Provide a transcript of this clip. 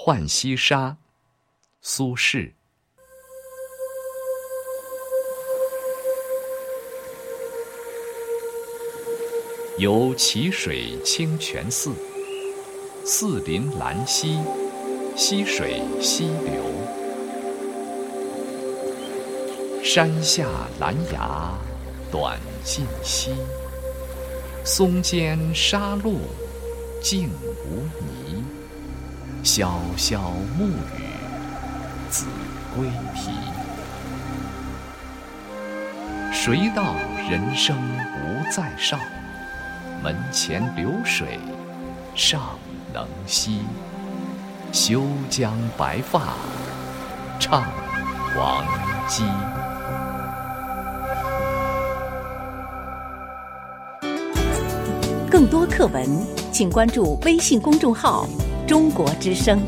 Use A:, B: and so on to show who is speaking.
A: 浣溪沙，苏轼。游蕲水清泉寺，寺临兰溪，溪水西流。山下兰芽短浸溪，松间沙路净无泥。萧萧暮雨子规啼。谁道人生无再少？门前流水尚能西，休将白发唱黄鸡。
B: 更多课文，请关注微信公众号“中国之声”。